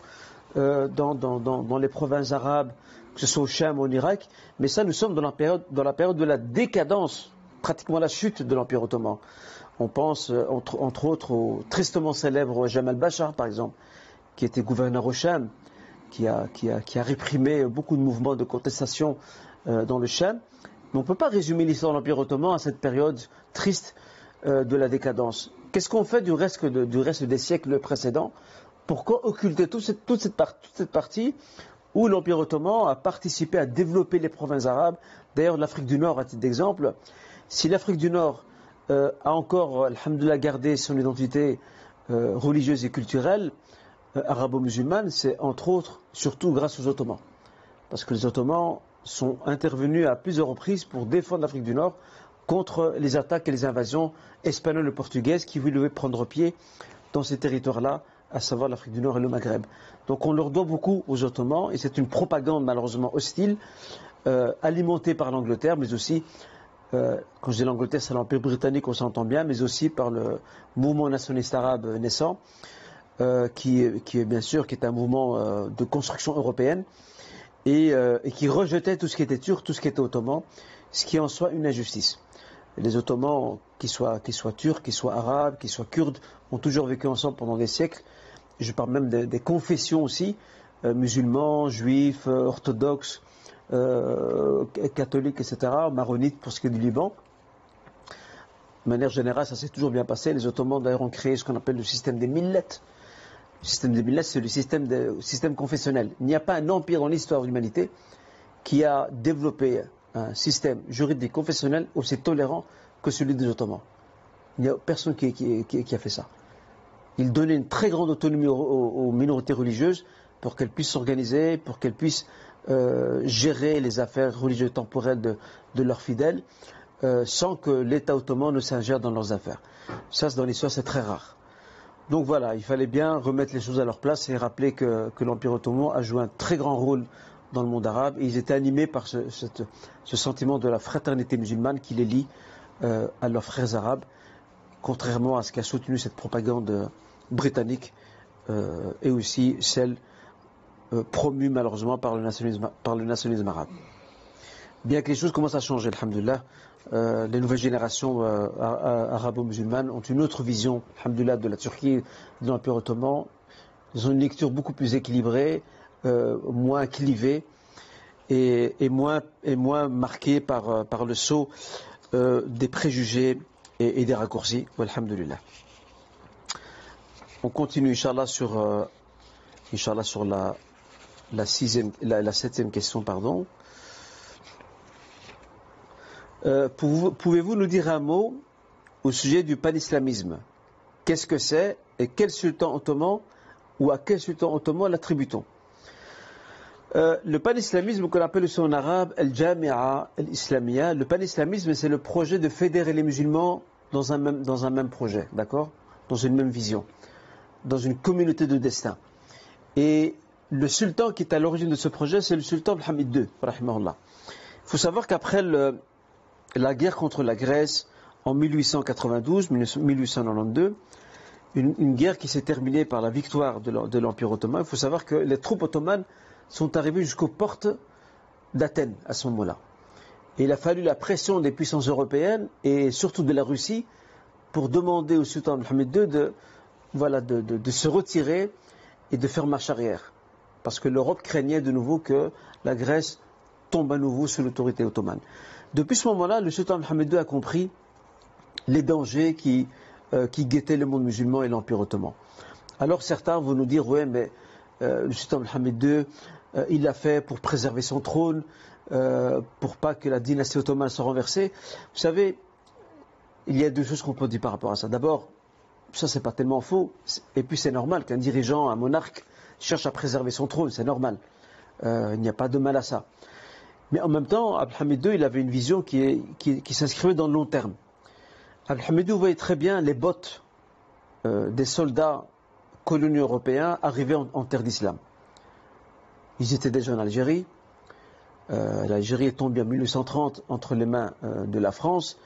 A: euh, dans, les provinces arabes, que ce soit au Cham ou en Irak. Mais ça, nous sommes dans la période, de la décadence, pratiquement la chute de l'Empire ottoman. On pense euh, entre, autres au tristement célèbre Jamal Bachar, par exemple, qui était gouverneur au Cham, qui a, réprimé beaucoup de mouvements de contestation euh, dans le Cham. Mais on ne peut pas résumer l'histoire de l'Empire ottoman à cette période triste euh, de la décadence. Qu'est-ce qu'on fait du reste, des siècles précédents? Pourquoi occulter toute cette partie? Où l'Empire ottoman a participé à développer les provinces arabes D'ailleurs, l'Afrique du Nord, à titre d'exemple, si l'Afrique du Nord euh, a encore, alhamdoulilah, gardé son identité religieuse et culturelle, euh, arabo-musulmane, c'est entre autres, surtout grâce aux Ottomans. Parce que les Ottomans sont intervenus à plusieurs reprises pour défendre l'Afrique du Nord contre les attaques et les invasions espagnoles et portugaises qui voulaient prendre pied dans ces territoires-là, à savoir l'Afrique du Nord et le Maghreb. Donc on leur doit beaucoup aux Ottomans et c'est une propagande malheureusement hostile, euh, alimentée par l'Angleterre, mais aussi, euh, quand je dis l'Angleterre, c'est l'Empire britannique, on s'entend bien, mais aussi par le mouvement nationaliste arabe naissant. Euh, qui, est bien sûr qui est un mouvement de construction européenne et, qui rejetait tout ce qui était turc, tout ce qui était ottoman, ce qui en soi une injustice. Les Ottomans, qu'ils soient, soient turcs, qu'ils soient arabes, qu'ils soient kurdes, ont toujours vécu ensemble pendant des siècles. Je parle même des, confessions aussi, musulmans, juifs, orthodoxes, catholiques, etc., maronites pour ce qui est du Liban. De manière générale, ça s'est toujours bien passé. Les Ottomans, d'ailleurs, ont créé ce qu'on appelle le système des millettes. Le système des millettes, c'est le système confessionnel. Il n'y a pas un empire dans l'histoire de l'humanité qui a développé un système juridique confessionnel aussi tolérant que celui des Ottomans. Il n'y a personne qui, a fait ça. Il donnait une très grande autonomie aux, minorités religieuses pour qu'elles puissent s'organiser, pour qu'elles puissent euh, gérer les affaires religieuses temporelles de leurs fidèles. Euh, sans que l'État ottoman ne s'ingère dans leurs affaires. Ça, dans l'histoire, c'est très rare. Donc voilà, il fallait bien remettre les choses à leur place et rappeler que, l'Empire ottoman a joué un très grand rôle dans le monde arabe et ils étaient animés par ce, sentiment de la fraternité musulmane qui les lie euh, à leurs frères arabes, contrairement à ce qu'a soutenu cette propagande britannique euh, et aussi celle promue malheureusement par le nationalisme, arabe. Bien que les choses commencent à changer, alhamdulillah, euh, les nouvelles générations euh, arabo-musulmanes ont une autre vision, alhamdulillah, de la Turquie, de l'Empire ottoman. Ils ont une lecture beaucoup plus équilibrée, euh, moins clivée et, moins, marquée par, par le saut des préjugés et, des raccourcis. Alhamdulillah. On continue, Inch'Allah, sur, sur la, la, sixième, la septième question. pardon. Euh, pouvez-vous nous dire un mot au sujet du pan-islamisme? Qu'est-ce que c'est et quel sultan ottoman ou à quel sultan ottoman l'attribue-t-on? Euh, le pan-islamisme qu'on appelle aussi en arabe al-jami'a al-islamiyya, le pan-islamisme c'est le projet de fédérer les musulmans dans un même, projet, d'accord? Dans une même vision, dans une communauté de destin. Et le sultan qui est à l'origine de ce projet, c'est le sultan Mohammed II, Il faut savoir qu'après la guerre contre la Grèce en 1892-1892, une, guerre qui s'est terminée par la victoire de l'Empire ottoman. Il faut savoir que les troupes ottomanes sont arrivées jusqu'aux portes d'Athènes à ce moment-là. Et il a fallu la pression des puissances européennes et surtout de la Russie pour demander au sultan Mohamed II de, voilà, de, se retirer et de faire marche arrière. Parce que l'Europe craignait de nouveau que la Grèce tombe à nouveau sous l'autorité ottomane. Depuis ce moment-là, le sultan Mohamed II a compris les dangers qui, euh, qui guettaient le monde musulman et l'Empire ottoman. Alors certains vont nous dire, oui, mais euh, le sultan Mohamed II, euh, il l'a fait pour préserver son trône, pour pas que la dynastie ottomane soit renversée. Vous savez, il y a deux choses qu'on peut dire par rapport à ça. D'abord, ça c'est pas tellement faux, et puis c'est normal qu'un dirigeant, un monarque, cherche à préserver son trône, c'est normal. il n'y a pas de mal à ça. Mais en même temps, Abdelhamid II, il avait une vision qui, s'inscrivait dans le long terme. Abdelhamid II voyait très bien les bottes euh, des soldats coloniaux européens arriver en, terre d'islam. Ils étaient déjà en Algérie. Euh, L'Algérie est tombée en 1830 entre les mains euh, de la France.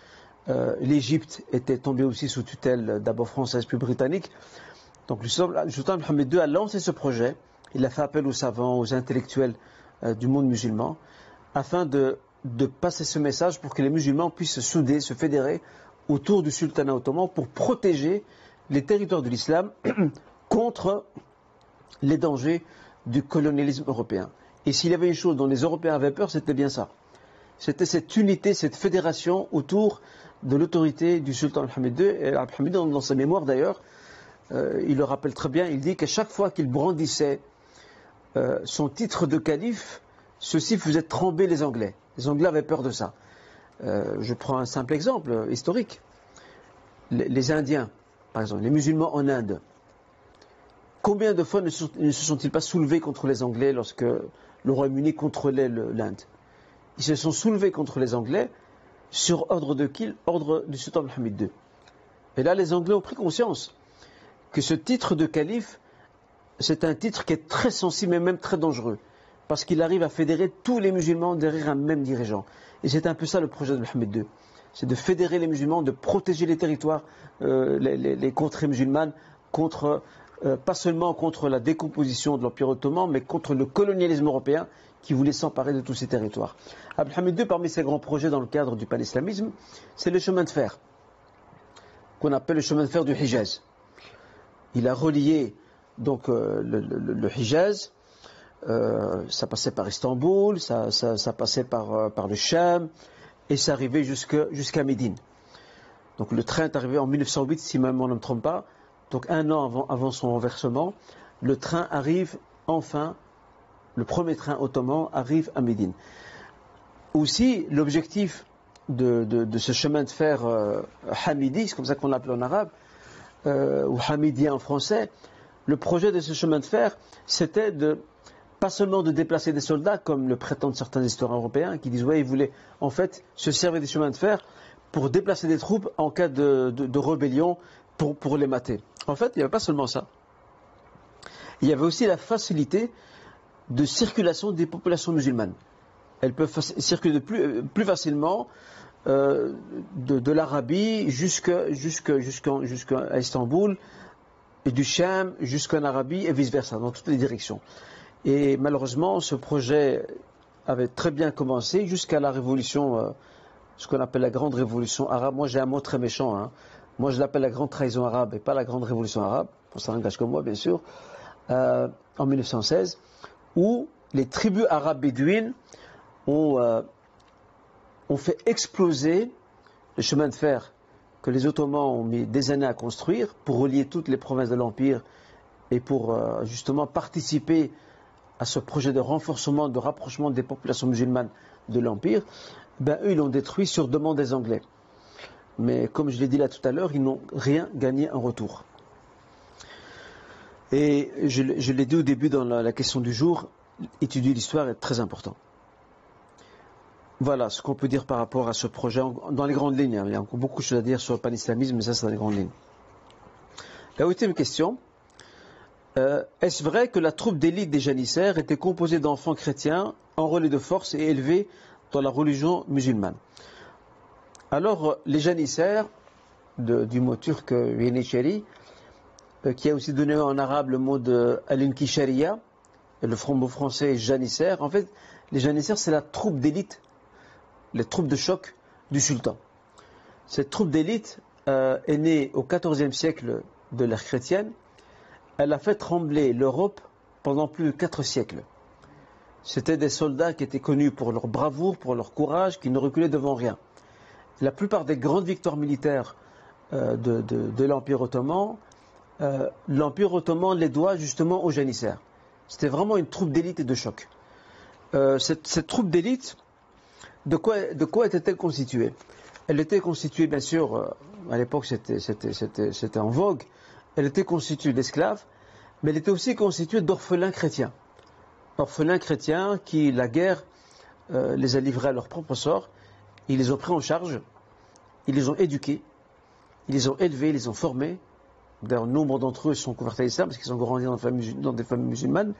A: L'Égypte était tombée aussi sous tutelle d'abord française puis britannique. Donc le sultan Mohamed II a lancé ce projet. Il a fait appel aux savants, aux intellectuels du monde musulman afin de, passer ce message pour que les musulmans puissent se souder, se fédérer autour du sultanat ottoman pour protéger les territoires de l'islam contre les dangers du colonialisme européen. Et s'il y avait une chose dont les Européens avaient peur, c'était bien ça. C'était cette unité, cette fédération autour de l'autorité du sultan Mohamed II. Et II, dans sa mémoire d'ailleurs, euh, il le rappelle très bien, il dit qu'à chaque fois qu'il brandissait euh, son titre de calife, ceci faisait trembler les Anglais. Les Anglais avaient peur de ça. Euh, je prends un simple exemple historique. Les, Indiens, par exemple, les musulmans en Inde, combien de fois ne, se sont-ils pas soulevés contre les Anglais lorsque le Royaume-Uni contrôlait l'Inde? Ils se sont soulevés contre les Anglais sur ordre de qui? Ordre du sultan Mohammed II. Et là, les Anglais ont pris conscience que ce titre de calife, c'est un titre qui est très sensible et même très dangereux parce qu'il arrive à fédérer tous les musulmans derrière un même dirigeant. Et c'est un peu ça le projet de Mohamed II. C'est de fédérer les musulmans, de protéger les territoires, euh, les, contrées musulmanes, contre, euh, pas seulement contre la décomposition de l'Empire ottoman, mais contre le colonialisme européen qui voulait s'emparer de tous ces territoires. Abdelhamid II, parmi ses grands projets dans le cadre du pan-islamisme, c'est le chemin de fer, qu'on appelle le chemin de fer du Hijaz. Il a relié donc euh, le, Hijaz, euh, ça passait par Istanbul, ça, passait par, le Sham, et ça arrivait jusqu'à Médine. Donc le train est arrivé en 1908, si même on ne me trompe pas, donc un an avant, son renversement, le train arrive enfin le premier train ottoman arrive à Médine. Aussi, l'objectif de, ce chemin de fer euh, hamidi, c'est comme ça qu'on l'appelle en arabe, euh, ou hamidien en français, le projet de ce chemin de fer, c'était pas seulement de déplacer des soldats, comme le prétendent certains historiens européens, qui disent ouais, ils voulaient en fait se servir des chemins de fer pour déplacer des troupes en cas de, rébellion pour les mater. En fait, il n'y avait pas seulement ça. Il y avait aussi la facilité de circulation des populations musulmanes. Elles peuvent circuler plus, euh, plus facilement euh, de, l'Arabie jusqu'à Istanbul, et du Sham jusqu'en Arabie et vice-versa, dans toutes les directions. Et malheureusement, ce projet avait très bien commencé jusqu'à la révolution, euh, ce qu'on appelle la grande révolution arabe. Moi, j'ai un mot très méchant. Hein. Moi, je l'appelle la grande trahison arabe et pas la grande révolution arabe. Pour ça engage comme moi, bien sûr. en 1916 où les tribus arabes bédouines euh, ont, fait exploser le chemin de fer que les Ottomans ont mis des années à construire pour relier toutes les provinces de l'Empire et pour euh, justement participer à ce projet de renforcement, de rapprochement des populations musulmanes de l'Empire, ben, eux, ils l'ont détruit sur demande des Anglais. Mais comme je l'ai dit là tout à l'heure, ils n'ont rien gagné en retour. Et je, l'ai dit au début dans la, question du jour, étudier l'histoire est très important. Voilà ce qu'on peut dire par rapport à ce projet dans les grandes lignes. Hein. Il y a encore beaucoup de choses à dire sur le pan-islamisme, mais ça c'est dans les grandes lignes. La huitième question. Euh, est-ce vrai que la troupe d'élite des janissaires était composée d'enfants chrétiens enrôlés de force et élevés dans la religion musulmane? Alors, les janissaires, du mot turc Yenicheri, euh, qui a aussi donné en arabe le mot de Al-Inkisharia, le frombo français janissaire. En fait, les janissaires, c'est la troupe d'élite, les troupes de choc du sultan. Cette troupe d'élite euh, est née au XIVe siècle de l'ère chrétienne. Elle a fait trembler l'Europe pendant plus de quatre siècles. C'étaient des soldats qui étaient connus pour leur bravoure, pour leur courage, qui ne reculaient devant rien. La plupart des grandes victoires militaires euh, de l'Empire ottoman euh, l'Empire ottoman les doit justement aux janissaires. C'était vraiment une troupe d'élite et de choc. Euh, cette, troupe d'élite, de quoi, était-elle constituée? Elle était constituée, bien sûr, à l'époque c'était en vogue, elle était constituée d'esclaves, mais elle était aussi constituée d'orphelins chrétiens. Orphelins chrétiens qui, la guerre, les a livrés à leur propre sort, ils les ont pris en charge, ils les ont éduqués, ils les ont élevés, ils les ont formés, D'ailleurs, nombre d'entre eux sont convertis à l'islam parce qu'ils ont grandi dans, des familles musulmanes,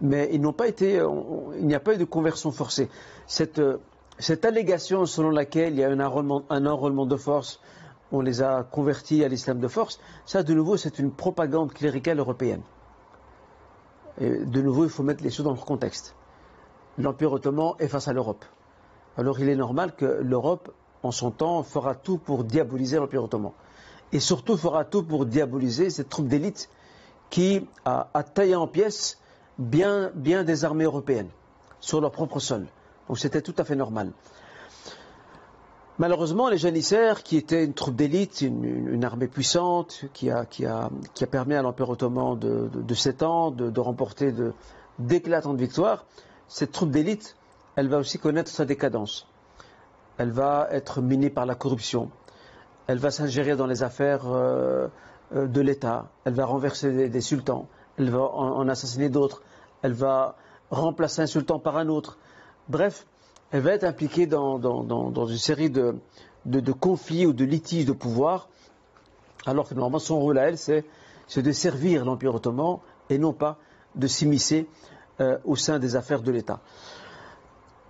A: mais été, il n'y a pas eu de conversion forcée. Cette, cette allégation selon laquelle il y a un enrôlement, un enrôlement de force, on les a convertis à l'islam de force, ça de nouveau c'est une propagande cléricale européenne. De nouveau, il faut mettre les choses dans leur contexte. L'Empire ottoman est face à l'Europe. Alors il est normal que l'Europe, en son temps, fera tout pour diaboliser l'Empire ottoman et surtout fera tout pour diaboliser cette troupe d'élite qui a, taillé en pièces bien, des armées européennes sur leur propre sol. Donc c'était tout à fait normal. Malheureusement, les janissaires, qui étaient une troupe d'élite, une, armée puissante, qui a, permis à l'Empire ottoman de, de, s'étendre, de, de, remporter d'éclatantes victoires, cette troupe d'élite, elle va aussi connaître sa décadence. Elle va être minée par la corruption, elle va s'ingérer dans les affaires euh, euh, de l'État, elle va renverser des, sultans, elle va en, assassiner d'autres, elle va remplacer un sultan par un autre. Bref, elle va être impliquée dans, une série de, conflits ou de litiges de pouvoir, alors que normalement son rôle à elle, c'est de servir l'Empire ottoman et non pas de s'immiscer euh, au sein des affaires de l'État.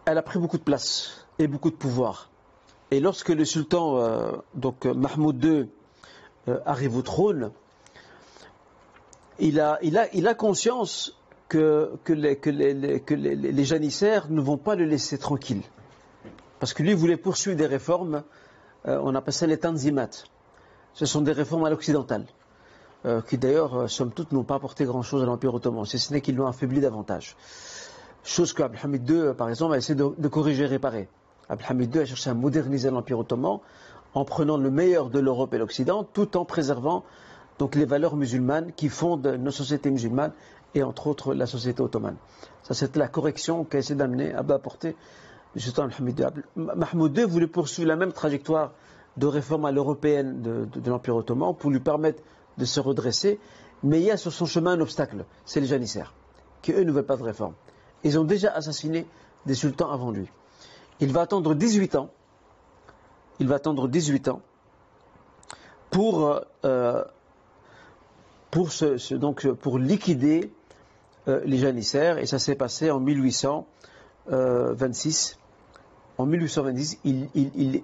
A: Elle a pris beaucoup de place et beaucoup de pouvoir. Et lorsque le sultan, euh, donc Mahmoud II, euh, arrive au trône, il a, conscience que, les, janissaires ne vont pas le laisser tranquille. Parce que lui voulait poursuivre des réformes, euh, on appelle ça les tanzimat. Ce sont des réformes à l'occidental, euh, qui d'ailleurs, euh, somme toute, n'ont pas apporté grand-chose à l'Empire ottoman, si ce n'est qu'ils l'ont affaibli davantage. Chose que Abdelhamid II, par exemple, a essayé de, de corriger et réparer. Abdelhamid II a cherché à moderniser l'Empire ottoman en prenant le meilleur de l'Europe et l'Occident, tout en préservant donc les valeurs musulmanes qui fondent nos sociétés musulmanes et entre autres la société ottomane. Ça, c'était la correction qu'a essayé d'amener, à apporter le sultan Mohamed II. Mahmoud II voulait poursuivre la même trajectoire de réforme à l'européenne de, l'Empire ottoman pour lui permettre de se redresser, mais il y a sur son chemin un obstacle, c'est les janissaires, qui eux ne veulent pas de réforme. Ils ont déjà assassiné des sultans avant lui. Il va attendre 18 ans, il va attendre 18 ans pour, euh, pour, donc, pour liquider euh, les janissaires, et ça s'est passé en 1826. En 1826, il,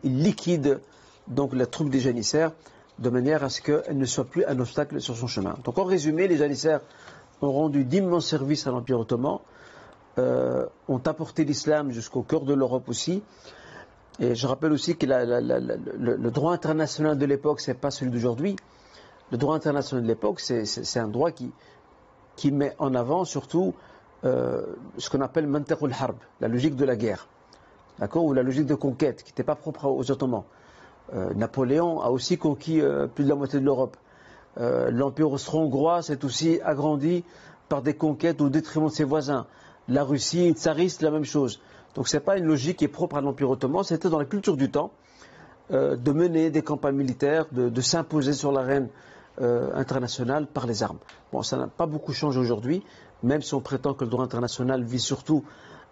A: liquide donc la troupe des janissaires de manière à ce qu'elle ne soit plus un obstacle sur son chemin. Donc en résumé, les janissaires ont rendu d'immenses services à l'Empire ottoman, euh, ont apporté l'islam jusqu'au cœur de l'Europe aussi. Et je rappelle aussi que le, droit international de l'époque, ce n'est pas celui d'aujourd'hui. Le droit international de l'époque, c'est un droit qui, met en avant surtout euh, ce qu'on appelle mantarul harb, la logique de la guerre, d'accord, ou la logique de conquête, qui n'était pas propre aux Ottomans. Euh, Napoléon a aussi conquis plus de la moitié de l'Europe. L'Empire austro-hongrois s'est aussi agrandi par des conquêtes au détriment de ses voisins. La Russie, tsariste, la même chose. Donc ce n'est pas une logique qui est propre à l'Empire ottoman, c'était dans la culture du temps de mener des campagnes militaires, de, s'imposer sur l'arène euh, international par les armes. Bon, ça n'a pas beaucoup changé aujourd'hui, même si on prétend que le droit international vise surtout,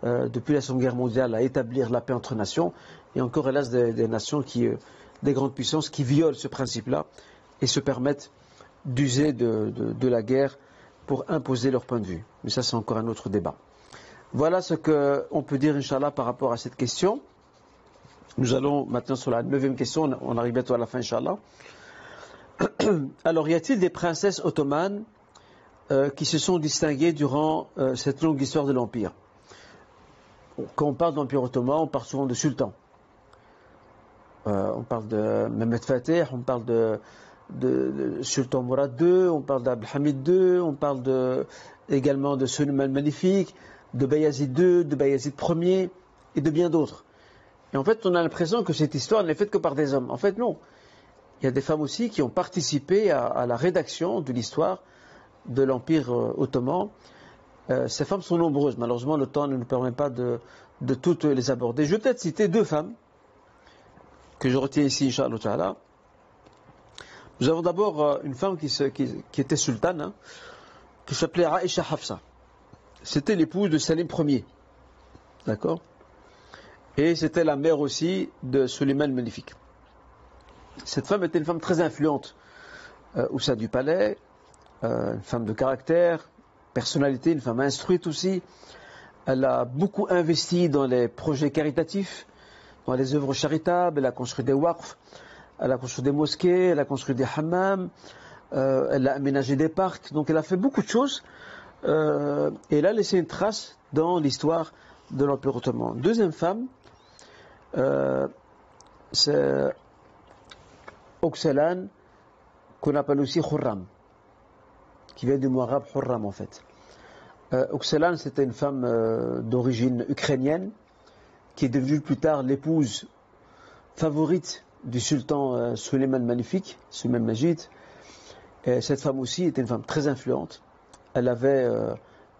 A: euh, depuis la Seconde Guerre mondiale, à établir la paix entre nations. Et encore, hélas, des, nations qui, euh, des grandes puissances qui violent ce principe-là et se permettent d'user de, la guerre pour imposer leur point de vue. Mais ça, c'est encore un autre débat. Voilà ce qu'on peut dire, Inch'Allah, par rapport à cette question. Nous allons maintenant sur la neuvième question, on arrive bientôt à la fin, Inch'Allah. Alors, y a-t-il des princesses ottomanes euh, qui se sont distinguées durant euh, cette longue histoire de l'Empire? Quand on parle d'Empire ottoman, on parle souvent de sultan. Euh, on parle de Mehmet Fateh, on parle de, Sultan Mourad II, on parle d'Abdelhamid II, on parle également de Suleiman Magnifique, de Bayazid II, de Bayazid Ier et de bien d'autres. Et en fait, on a l'impression que cette histoire n'est faite que par des hommes. En fait, non il y a des femmes aussi qui ont participé à, la rédaction de l'histoire de l'Empire euh, ottoman. Euh, ces femmes sont nombreuses. Malheureusement, le temps ne nous permet pas de, toutes les aborder. Je vais peut-être citer deux femmes que je retiens ici, Inch'Allah. Nous avons d'abord euh, une femme qui, était sultane, hein, qui s'appelait Aisha Hafsa. C'était l'épouse de Salim Ier. D'accord? Et c'était la mère aussi de Suleiman le Magnifique. Cette femme était une femme très influente euh, au sein du palais, euh, une femme de caractère, personnalité, une femme instruite aussi. Elle a beaucoup investi dans les projets caritatifs, dans les œuvres charitables, elle a construit des waqf, elle a construit des mosquées, elle a construit des hammams, euh, elle a aménagé des parcs, donc elle a fait beaucoup de choses et elle a laissé une trace dans l'histoire de l'Empire ottoman. Deuxième femme, c'est Oxelan, qu'on appelle aussi Khurram, qui vient du mot arabe Khurram en fait. Euh, Oxelan, c'était une femme euh, d'origine ukrainienne, qui est devenue plus tard l'épouse favorite du sultan euh, Suleiman Magnifique, Suleiman Majid. Et cette femme aussi était une femme très influente. Elle avait,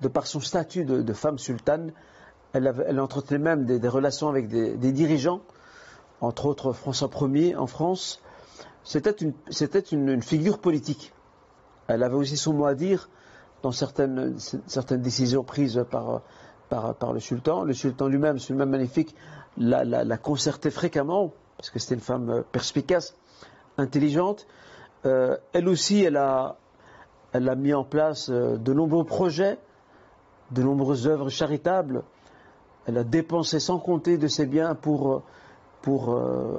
A: de par son statut de, femme sultane, elle, entretenait même des, relations avec des, dirigeants, entre autres François Ier en France, c'était une, figure politique. Elle avait aussi son mot à dire dans certaines, décisions prises par, le sultan. Le sultan lui-même, celui-même magnifique, l'a, concerté fréquemment, parce que c'était une femme euh, perspicace, intelligente. Euh, elle aussi, elle a, mis en place euh, de nombreux projets, de nombreuses œuvres charitables. Elle a dépensé sans compter de ses biens pour,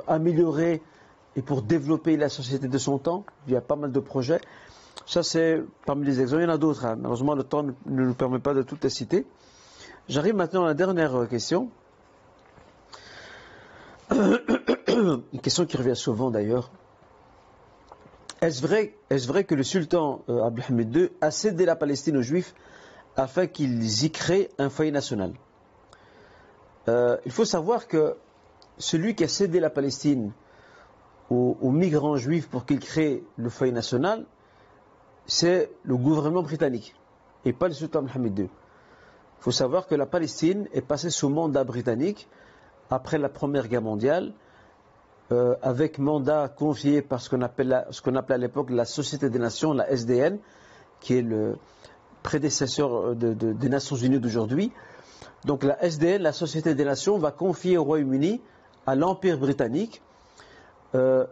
A: améliorer et pour développer la société de son temps, il y a pas mal de projets. Ça, c'est parmi les exemples. Il y en a d'autres. Hein. Malheureusement, le temps ne nous permet pas de toutes les citer. J'arrive maintenant à la dernière question. Une question qui revient souvent d'ailleurs. Est-ce vrai, est vrai, que le sultan euh, Abdelhamid II a cédé la Palestine aux Juifs afin qu'ils y créent un foyer national? Euh, Il faut savoir que celui qui a cédé la Palestine aux, migrants juifs pour qu'ils créent le foyer national, c'est le gouvernement britannique et pas le sultan Mohamed II. Il faut savoir que la Palestine est passée sous mandat britannique après la Première Guerre mondiale, euh, avec mandat confié par ce qu'on appelait à l'époque la Société des Nations, la SDN, qui est le prédécesseur des Nations Unies d'aujourd'hui. Donc la SDN, la Société des Nations, va confier au Royaume-Uni, à l'Empire britannique, euh,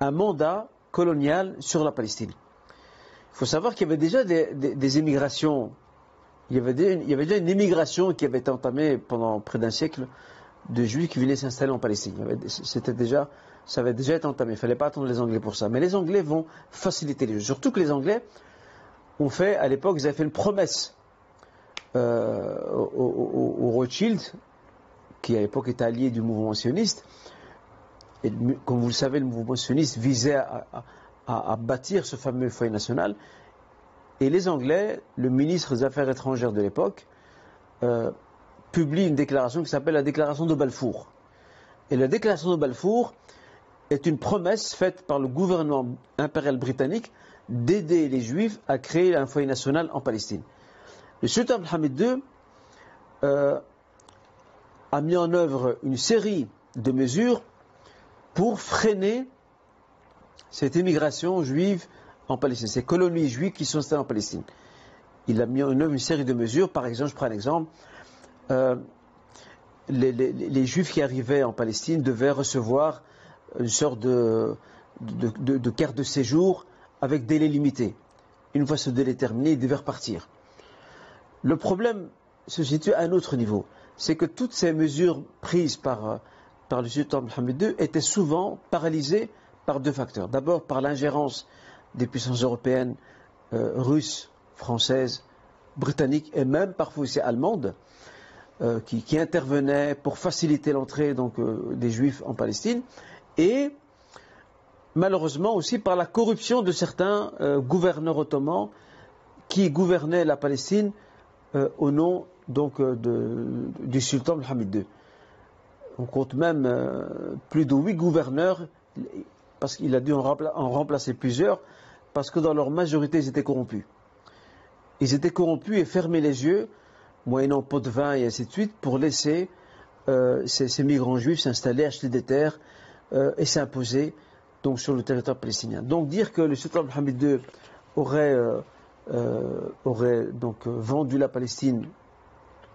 A: un mandat colonial sur la Palestine. Il faut savoir qu'il y avait déjà des, des, émigrations, il y, avait il y avait déjà une émigration qui avait été entamée pendant près d'un siècle de juifs qui venaient s'installer en Palestine. C'était déjà, ça avait déjà été entamé. Il ne fallait pas attendre les Anglais pour ça. Mais les Anglais vont faciliter les choses. Surtout que les Anglais ont fait, à l'époque, ils avaient fait une promesse euh, aux, Rothschild, qui à l'époque était allié du mouvement sioniste. Comme vous le savez, le mouvement sioniste visait à, bâtir ce fameux foyer national. Et les Anglais, le ministre des Affaires étrangères de l'époque, euh, publie une déclaration qui s'appelle la déclaration de Balfour. Et la déclaration de Balfour est une promesse faite par le gouvernement impérial britannique d'aider les juifs à créer un foyer national en Palestine. Le sultan Mohamed II euh, a mis en œuvre une série de mesures pour freiner cette immigration juive en Palestine, ces colonies juives qui sont installées en Palestine. Il a mis en œuvre une série de mesures, par exemple, je prends un exemple, euh, les, juifs qui arrivaient en Palestine devaient recevoir une sorte de, carte de séjour avec délai limité. Une fois ce délai terminé, ils devaient repartir. Le problème se situe à un autre niveau. C'est que toutes ces mesures prises par, le sultan Mohamed II étaient souvent paralysées par deux facteurs. D'abord par l'ingérence des puissances européennes, euh, russes, françaises, britanniques et même parfois aussi allemandes, euh, qui, intervenaient pour faciliter l'entrée donc euh, des Juifs en Palestine, et malheureusement aussi par la corruption de certains euh, gouverneurs ottomans qui gouvernaient la Palestine au nom donc du sultan Mohamed II. On compte même plus de huit gouverneurs, parce qu'il a dû en, remplacer plusieurs, parce que dans leur majorité ils étaient corrompus. Ils étaient corrompus et fermaient les yeux moyennant pot de vin et ainsi de suite, pour laisser euh, ces, migrants juifs s'installer, acheter des terres euh, et s'imposer donc sur le territoire palestinien. Donc dire que le sultan Mohamed II aurait, euh, aurait donc vendu la Palestine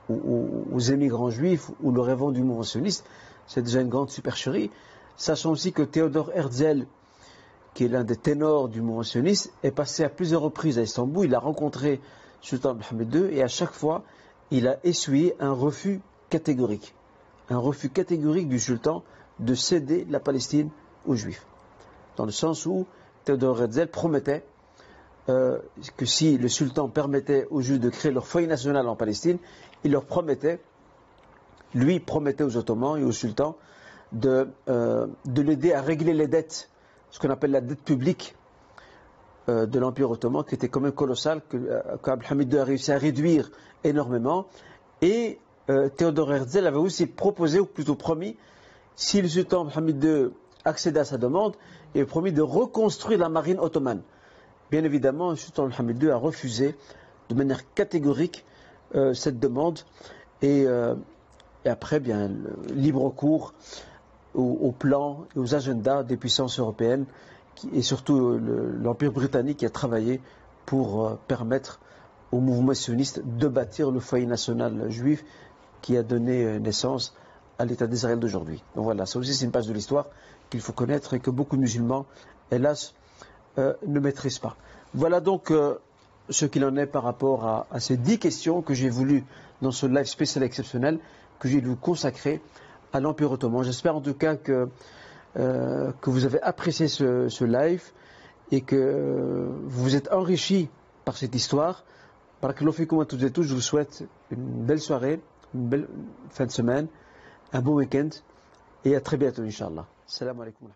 A: aux, émigrants juifs ou l'aurait vendu au mouvement sioniste, c'est déjà une grande supercherie. Sachant aussi que Théodore Herzl, qui est l'un des ténors du mouvement sioniste, est passé à plusieurs reprises à Istanbul. Il a rencontré sultan Mohamed II et à chaque fois, il a essuyé un refus catégorique, un refus catégorique du sultan de céder la Palestine aux Juifs. Dans le sens où Théodore Herzl promettait euh, que si le sultan permettait aux Juifs de créer leur foyer national en Palestine, il leur promettait, lui promettait aux Ottomans et au sultan de, euh, de l'aider à régler les dettes, ce qu'on appelle la dette publique de l'Empire ottoman qui était quand même colossal, que euh, II a réussi à réduire énormément. Et euh, Théodore Herzl avait aussi proposé, ou plutôt promis, si le sultan Mohamed II accédait à sa demande, il avait promis de reconstruire la marine ottomane. Bien évidemment, le sultan Mohamed II a refusé de manière catégorique cette demande. Et, après, bien, libre cours aux plans et aux agendas des puissances européennes et surtout l'Empire britannique qui a travaillé pour euh, permettre au mouvement sioniste de bâtir le foyer national juif qui a donné euh, naissance à l'État d'Israël d'aujourd'hui. Donc voilà, ça aussi c'est une page de l'histoire qu'il faut connaître et que beaucoup de musulmans, hélas, euh, ne maîtrisent pas. Voilà donc ce qu'il en est par rapport à, à ces dix questions que j'ai voulu, dans ce live spécial exceptionnel, que j'ai voulu consacrer à l'Empire ottoman. J'espère en tout cas que euh, que vous avez apprécié ce, live et que vous vous êtes enrichi par cette histoire. Barakallahu à toutes et tous, je vous souhaite une belle soirée, une belle fin de semaine, un bon week-end et à très bientôt, Inch'Allah. Salam alaikum.